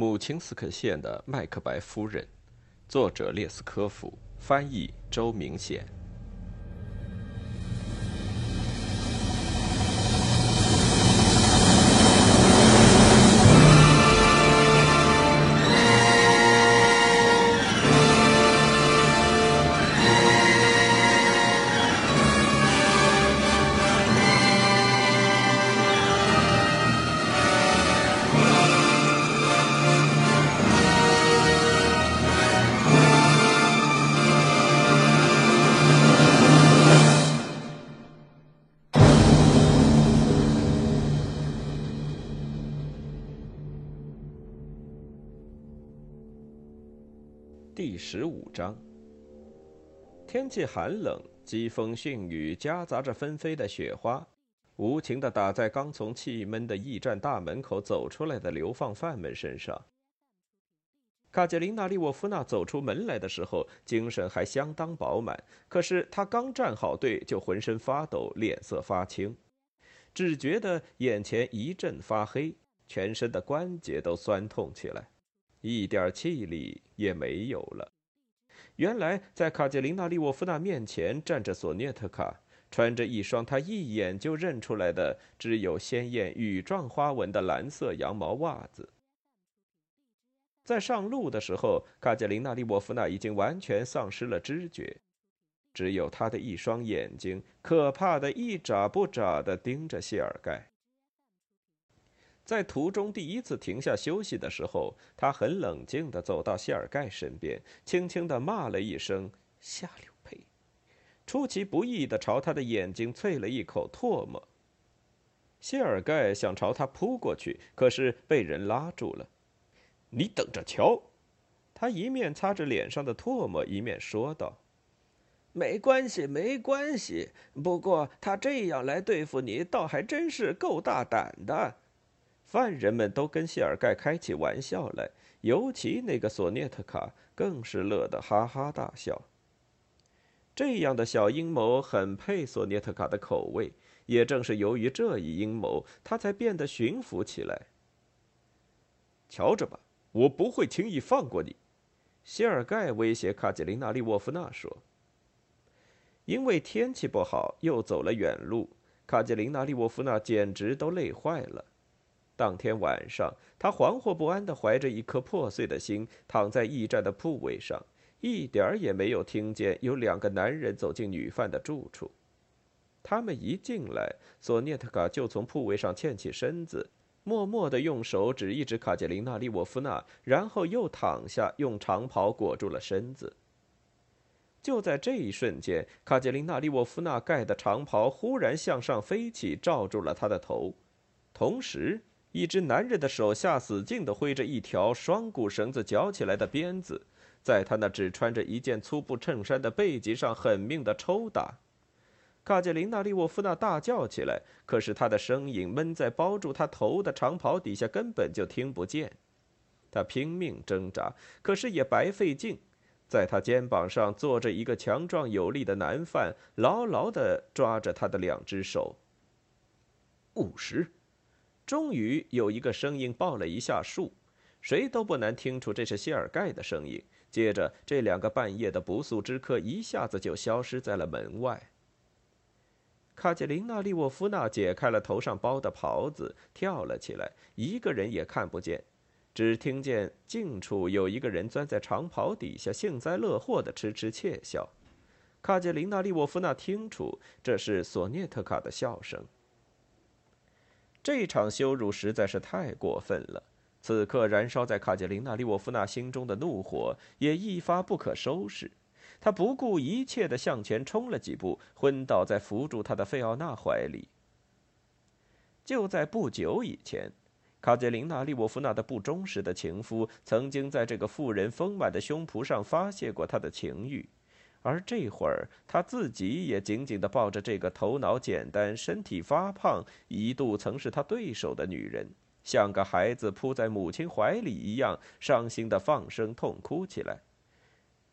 母亲斯克县的麦克白夫人，作者列斯科夫，翻译周明显。十五章。天气寒冷，疾风迅雨夹杂着纷飞的雪花，无情地打在刚从气闷的驿站大门口走出来的流放犯们身上。卡捷琳娜·利沃夫娜走出门来的时候，精神还相当饱满，可是她刚站好队，就浑身发抖，脸色发青，只觉得眼前一阵发黑，全身的关节都酸痛起来。一点气力也没有了。原来，在卡捷琳娜·利沃夫娜面前站着索涅特卡，穿着一双她一眼就认出来的只有鲜艳羽状花纹的蓝色羊毛袜子。在上路的时候，卡捷琳娜·利沃夫娜已经完全丧失了知觉，只有她的一双眼睛可怕的一眨不眨地盯着谢尔盖。在途中第一次停下休息的时候，他很冷静地走到谢尔盖身边，轻轻地骂了一声“下流胚”，出其不意地朝他的眼睛啐了一口唾沫。谢尔盖想朝他扑过去，可是被人拉住了。“你等着瞧！”他一面擦着脸上的唾沫，一面说道，“没关系，没关系。不过他这样来对付你，倒还真是够大胆的。”犯人们都跟谢尔盖开起玩笑来，尤其那个索涅特卡更是乐得哈哈大笑。这样的小阴谋很配索涅特卡的口味，也正是由于这一阴谋，他才变得驯服起来。瞧着吧，我不会轻易放过你，谢尔盖威胁卡捷琳娜·利沃夫娜说。因为天气不好，又走了远路，卡捷琳娜·利沃夫娜简直都累坏了。当天晚上，他惶惑不安地怀着一颗破碎的心，躺在驿站的铺位上，一点儿也没有听见有两个男人走进女犯的住处。他们一进来，索涅特卡就从铺位上欠起身子，默默地用手指一指卡捷琳娜·利沃夫娜，然后又躺下，用长袍裹住了身子。就在这一瞬间，卡捷琳娜·利沃夫娜盖的长袍忽然向上飞起，罩住了她的头，同时。一只男人的手下死劲地挥着一条双股绳子绞起来的鞭子，在他那只穿着一件粗布衬衫的背脊上狠命地抽打。卡捷琳娜·利沃夫娜大叫起来，可是她的声音闷在包住她头的长袍底下，根本就听不见。她拼命挣扎，可是也白费劲。在她肩膀上坐着一个强壮有力的男犯，牢牢地抓着她的两只手。五十。终于有一个声音报了一下数，谁都不难听出这是谢尔盖的声音。接着，这两个半夜的不速之客一下子就消失在了门外。卡捷琳娜·利沃夫娜解开了头上包的袍子，跳了起来，一个人也看不见，只听见近处有一个人钻在长袍底下，幸灾乐祸地痴痴窃笑。卡捷琳娜·利沃夫娜听出这是索涅特卡的笑声。这场羞辱实在是太过分了。此刻燃烧在卡捷琳娜·利沃夫娜心中的怒火也一发不可收拾。她不顾一切地向前冲了几步，昏倒在扶住她的费奥娜怀里。就在不久以前，卡捷琳娜·利沃夫娜的不忠实的情夫曾经在这个妇人丰满的胸脯上发泄过他的情欲。而这会儿，他自己也紧紧地抱着这个头脑简单、身体发胖、一度曾是他对手的女人，像个孩子扑在母亲怀里一样，伤心地放声痛哭起来。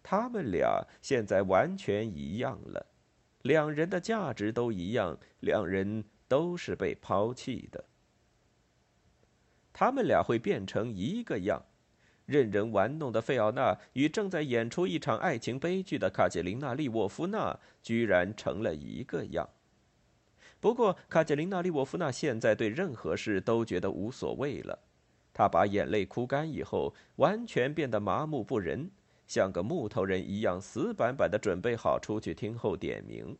他们俩现在完全一样了，两人的价值都一样，两人都是被抛弃的。他们俩会变成一个样，任人玩弄的费奥娜与正在演出一场爱情悲剧的卡捷琳娜·利沃夫娜居然成了一个样。不过，卡捷琳娜·利沃夫娜现在对任何事都觉得无所谓了。她把眼泪哭干以后，完全变得麻木不仁，像个木头人一样，死板板的准备好出去听候点名。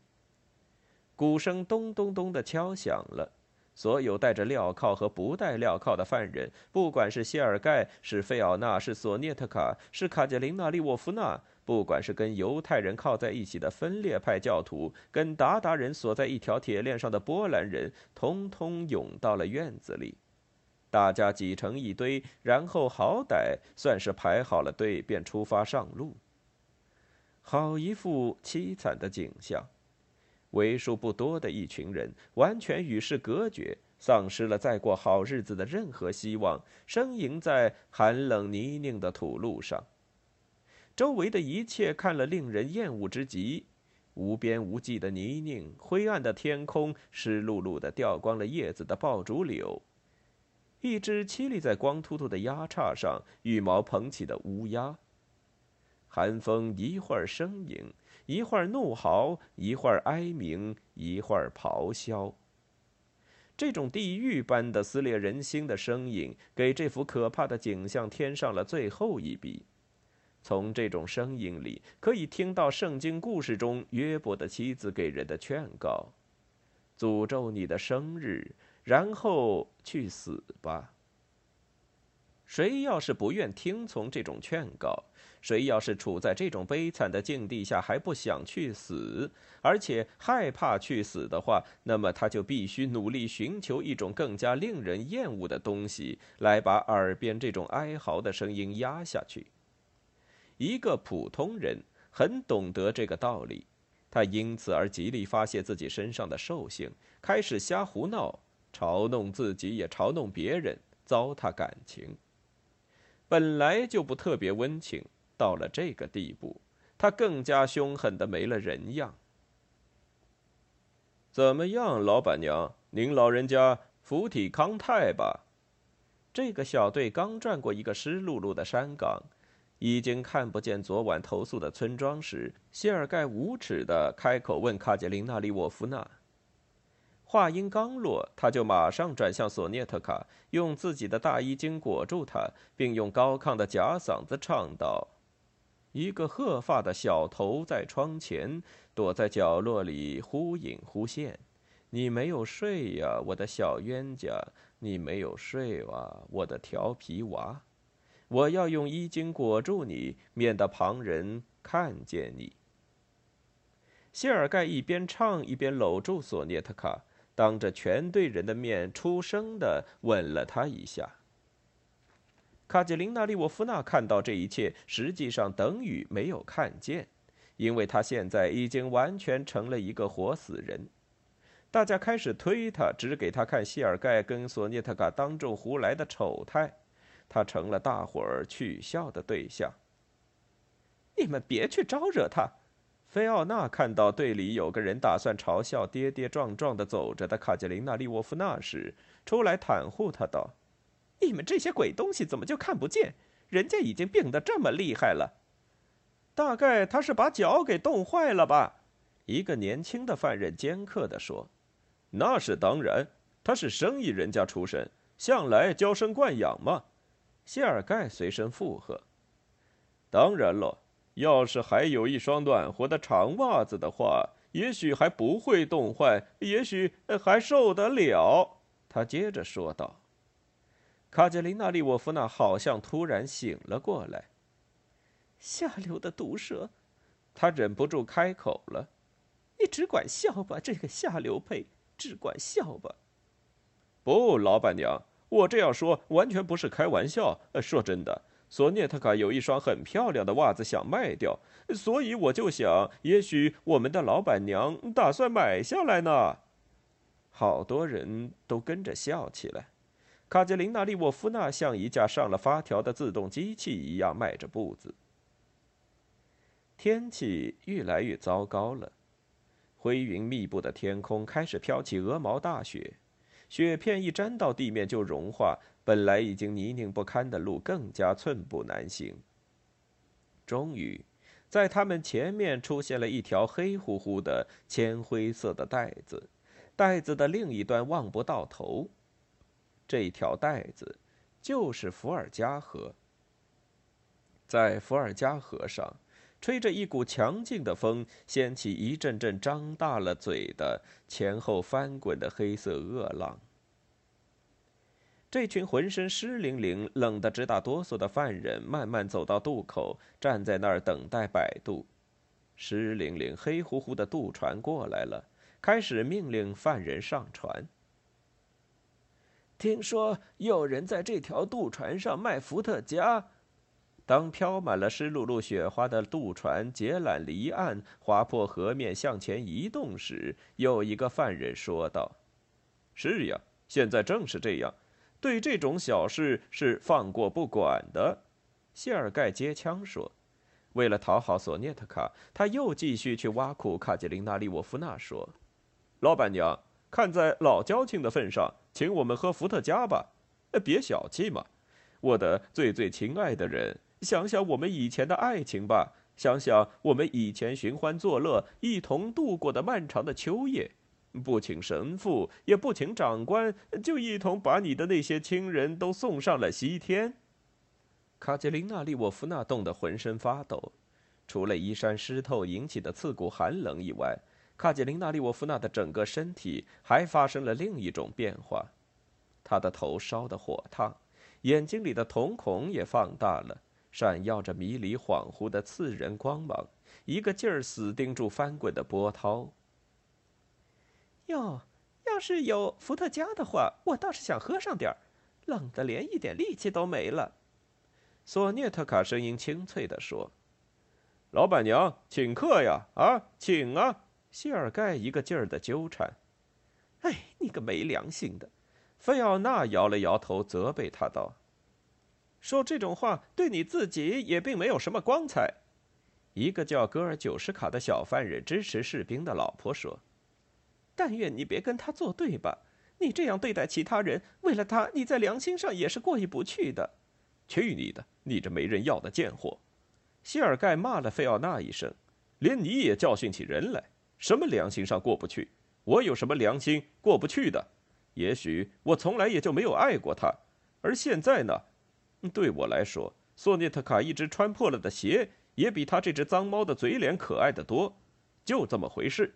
鼓声咚咚咚的敲响了。所有带着镣铐和不带镣铐的犯人，不管是谢尔盖、是费奥娜、是索涅特卡、是卡捷琳娜·利沃夫娜，不管是跟犹太人靠在一起的分裂派教徒，跟鞑靼人锁在一条铁链上的波兰人，通通涌到了院子里。大家挤成一堆，然后好歹算是排好了队，便出发上路。好一副凄惨的景象。为数不多的一群人完全与世隔绝，丧失了再过好日子的任何希望，呻吟在寒冷泥泞的土路上。周围的一切看了令人厌恶之极：无边无际的泥泞，灰暗的天空，湿漉漉的掉光了叶子的爆竹柳，一只栖立在光秃秃的崖叉上，羽毛蓬起的乌鸦。寒风一会儿呻吟。一会儿怒嚎，一会儿哀鸣，一会儿咆哮。这种地狱般的撕裂人心的声音，给这幅可怕的景象添上了最后一笔。从这种声音里，可以听到圣经故事中约伯的妻子给人的劝告：“诅咒你的生日，然后去死吧。”谁要是不愿听从这种劝告，谁要是处在这种悲惨的境地下还不想去死，而且害怕去死的话，那么他就必须努力寻求一种更加令人厌恶的东西，来把耳边这种哀嚎的声音压下去。一个普通人很懂得这个道理，他因此而极力发泄自己身上的兽性，开始瞎胡闹，嘲弄自己，也嘲弄别人，糟蹋感情。本来就不特别温情，到了这个地步，他更加凶狠的没了人样。怎么样，老板娘，您老人家福体康泰吧？这个小队刚转过一个湿漉漉的山岗，已经看不见昨晚投宿的村庄时，谢尔盖无耻的开口问卡捷琳娜·利沃夫娜。话音刚落，他就马上转向索涅特卡，用自己的大衣襟裹住他，并用高亢的假嗓子唱道：“一个褐发的小头在窗前，躲在角落里忽隐忽现。你没有睡呀，我的小冤家，你没有睡啊，我的调皮娃。我要用衣襟裹住你，免得旁人看见你。”谢尔盖一边唱一边搂住索涅特卡。当着全队人的面，出声的吻了他一下。卡捷琳娜·利沃夫娜看到这一切，实际上等于没有看见，因为她现在已经完全成了一个活死人。大家开始推他，指给他看谢尔盖跟索涅特卡当众胡来的丑态，他成了大伙儿取笑的对象。你们别去招惹他。菲奥娜看到队里有个人打算嘲笑跌跌撞撞的走着的卡捷琳娜·利沃夫娜时，出来袒护他道：“你们这些鬼东西怎么就看不见？人家已经病得这么厉害了，大概他是把脚给冻坏了吧？”一个年轻的犯人尖刻地说：“那是当然，他是生意人家出身，向来娇生惯养嘛。”谢尔盖随声附和：“当然了。”要是还有一双暖和的长袜子的话，也许还不会冻坏，也许还受得了。他接着说道。卡捷琳娜·利沃夫娜好像突然醒了过来。下流的毒蛇，他忍不住开口了：“你只管笑吧，这个下流胚，只管笑吧。”不，老板娘，我这样说完全不是开玩笑。呃说真的。索涅特卡有一双很漂亮的袜子想卖掉，所以我就想，也许我们的老板娘打算买下来呢。好多人都跟着笑起来。卡捷琳娜·利沃夫娜像一架上了发条的自动机器一样迈着步子。天气越来越糟糕了，灰云密布的天空开始飘起鹅毛大雪，雪片一沾到地面就融化。本来已经泥泞不堪的路更加寸步难行。终于，在他们前面出现了一条黑乎乎的铅灰色的带子，带子的另一端望不到头。这条带子就是伏尔加河。在伏尔加河上，吹着一股强劲的风，掀起一阵阵张大了嘴的前后翻滚的黑色恶浪。这群浑身湿淋淋、冷得直打哆嗦的犯人慢慢走到渡口，站在那儿等待摆渡。湿淋淋、黑乎乎的渡船过来了，开始命令犯人上船。听说有人在这条渡船上卖伏特加。当飘满了湿漉漉雪花的渡船截缆离岸，划破河面向前移动时，有一个犯人说道：“是呀，现在正是这样。”对这种小事是放过不管的，谢尔盖接枪说：“为了讨好索涅特卡，他又继续去挖苦卡捷琳娜·利沃夫娜，说：‘老板娘，看在老交情的份上，请我们喝伏特加吧。别小气嘛，我的最最亲爱的人，想想我们以前的爱情吧，想想我们以前寻欢作乐、一同度过的漫长的秋夜。’”不请神父，也不请长官，就一同把你的那些亲人都送上了西天。卡捷琳娜·利沃夫娜冻得浑身发抖，除了衣衫湿透引起的刺骨寒冷以外，卡捷琳娜·利沃夫娜的整个身体还发生了另一种变化。她的头烧得火烫，眼睛里的瞳孔也放大了，闪耀着迷离恍惚的刺人光芒，一个劲儿死盯住翻滚的波涛。哟，要是有伏特加的话，我倒是想喝上点儿。冷得连一点力气都没了。索涅特卡声音清脆地说：“老板娘，请客呀！啊，请啊！”谢尔盖一个劲儿的纠缠。“哎，你个没良心的！”费奥娜摇了摇头，责备他道：“说这种话对你自己也并没有什么光彩。”一个叫戈尔九什卡的小犯人支持士兵的老婆说。但愿你别跟他作对吧？你这样对待其他人，为了他，你在良心上也是过意不去的。去你的！你这没人要的贱货！谢尔盖骂了费奥娜一声，连你也教训起人来。什么良心上过不去？我有什么良心过不去的？也许我从来也就没有爱过他，而现在呢？对我来说，索涅特卡一只穿破了的鞋，也比他这只脏猫的嘴脸可爱的多。就这么回事。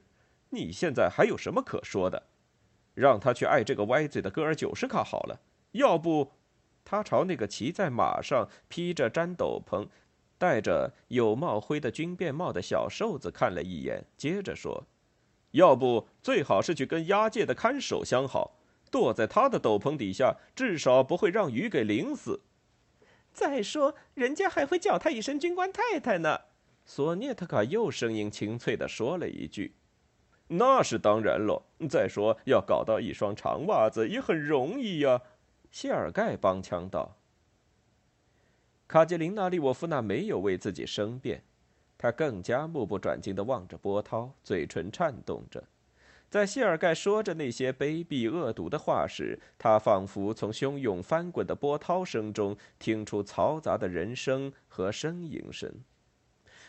你现在还有什么可说的？让他去爱这个歪嘴的戈尔九十卡好了。要不，他朝那个骑在马上、披着毡斗篷、戴着有帽徽的军便帽的小瘦子看了一眼，接着说：“要不，最好是去跟押解的看守相好，躲在他的斗篷底下，至少不会让雨给淋死。再说，人家还会叫他一声军官太太呢。”索涅特卡又声音清脆地说了一句。那是当然了。再说，要搞到一双长袜子也很容易呀。”谢尔盖帮腔道。卡捷琳娜·利沃夫娜没有为自己申辩，她更加目不转睛地望着波涛，嘴唇颤动着。在谢尔盖说着那些卑鄙恶毒的话时，他仿佛从汹涌翻滚的波涛声中听出嘈杂的人声和呻吟声。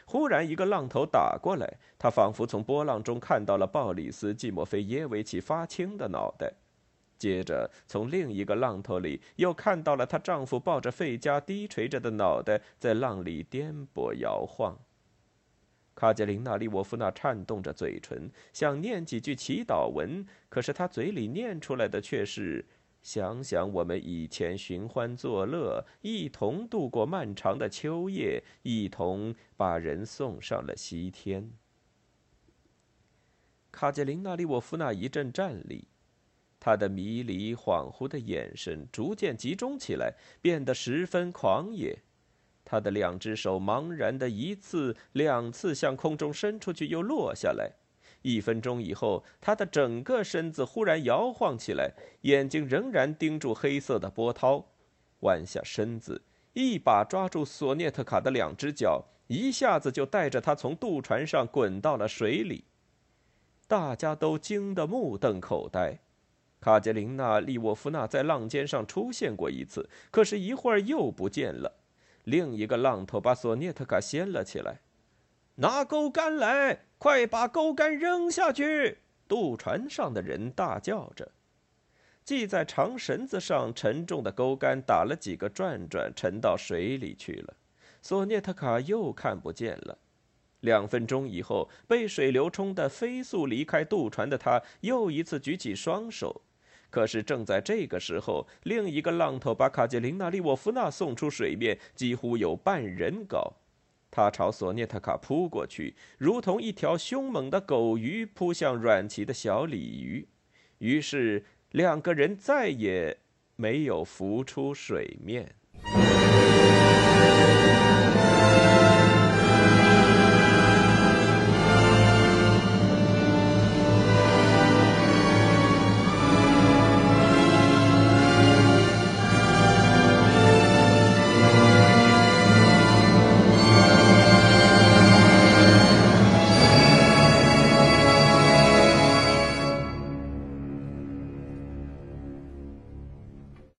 忽然，一个浪头打过来，他仿佛从波浪中看到了鲍里斯·季莫菲耶维奇发青的脑袋，接着从另一个浪头里又看到了她丈夫抱着费加低垂着的脑袋在浪里颠簸摇晃。卡捷琳娜·利沃夫娜颤动着嘴唇，想念几句祈祷文，可是她嘴里念出来的却是。想想我们以前寻欢作乐，一同度过漫长的秋夜，一同把人送上了西天。卡捷琳娜·利沃夫娜一阵战栗，他的迷离恍惚的眼神逐渐集中起来，变得十分狂野。他的两只手茫然的一次、两次向空中伸出去，又落下来。一分钟以后，他的整个身子忽然摇晃起来，眼睛仍然盯住黑色的波涛，弯下身子，一把抓住索涅特卡的两只脚，一下子就带着他从渡船上滚到了水里。大家都惊得目瞪口呆。卡捷琳娜·利沃夫娜在浪尖上出现过一次，可是一会儿又不见了。另一个浪头把索涅特卡掀了起来，拿钩竿来，快把钩竿扔下去！渡船上的人大叫着。系在长绳子上沉重的钩竿打了几个转转，沉到水里去了。索涅特卡又看不见了。两分钟以后，被水流冲得飞速离开渡船的他，又一次举起双手。可是正在这个时候，另一个浪头把卡捷琳娜·利沃夫娜送出水面，几乎有半人高。他朝索涅特卡扑过去，如同一条凶猛的狗鱼扑向软鳍的小鲤鱼。于是两个人再也没有浮出水面。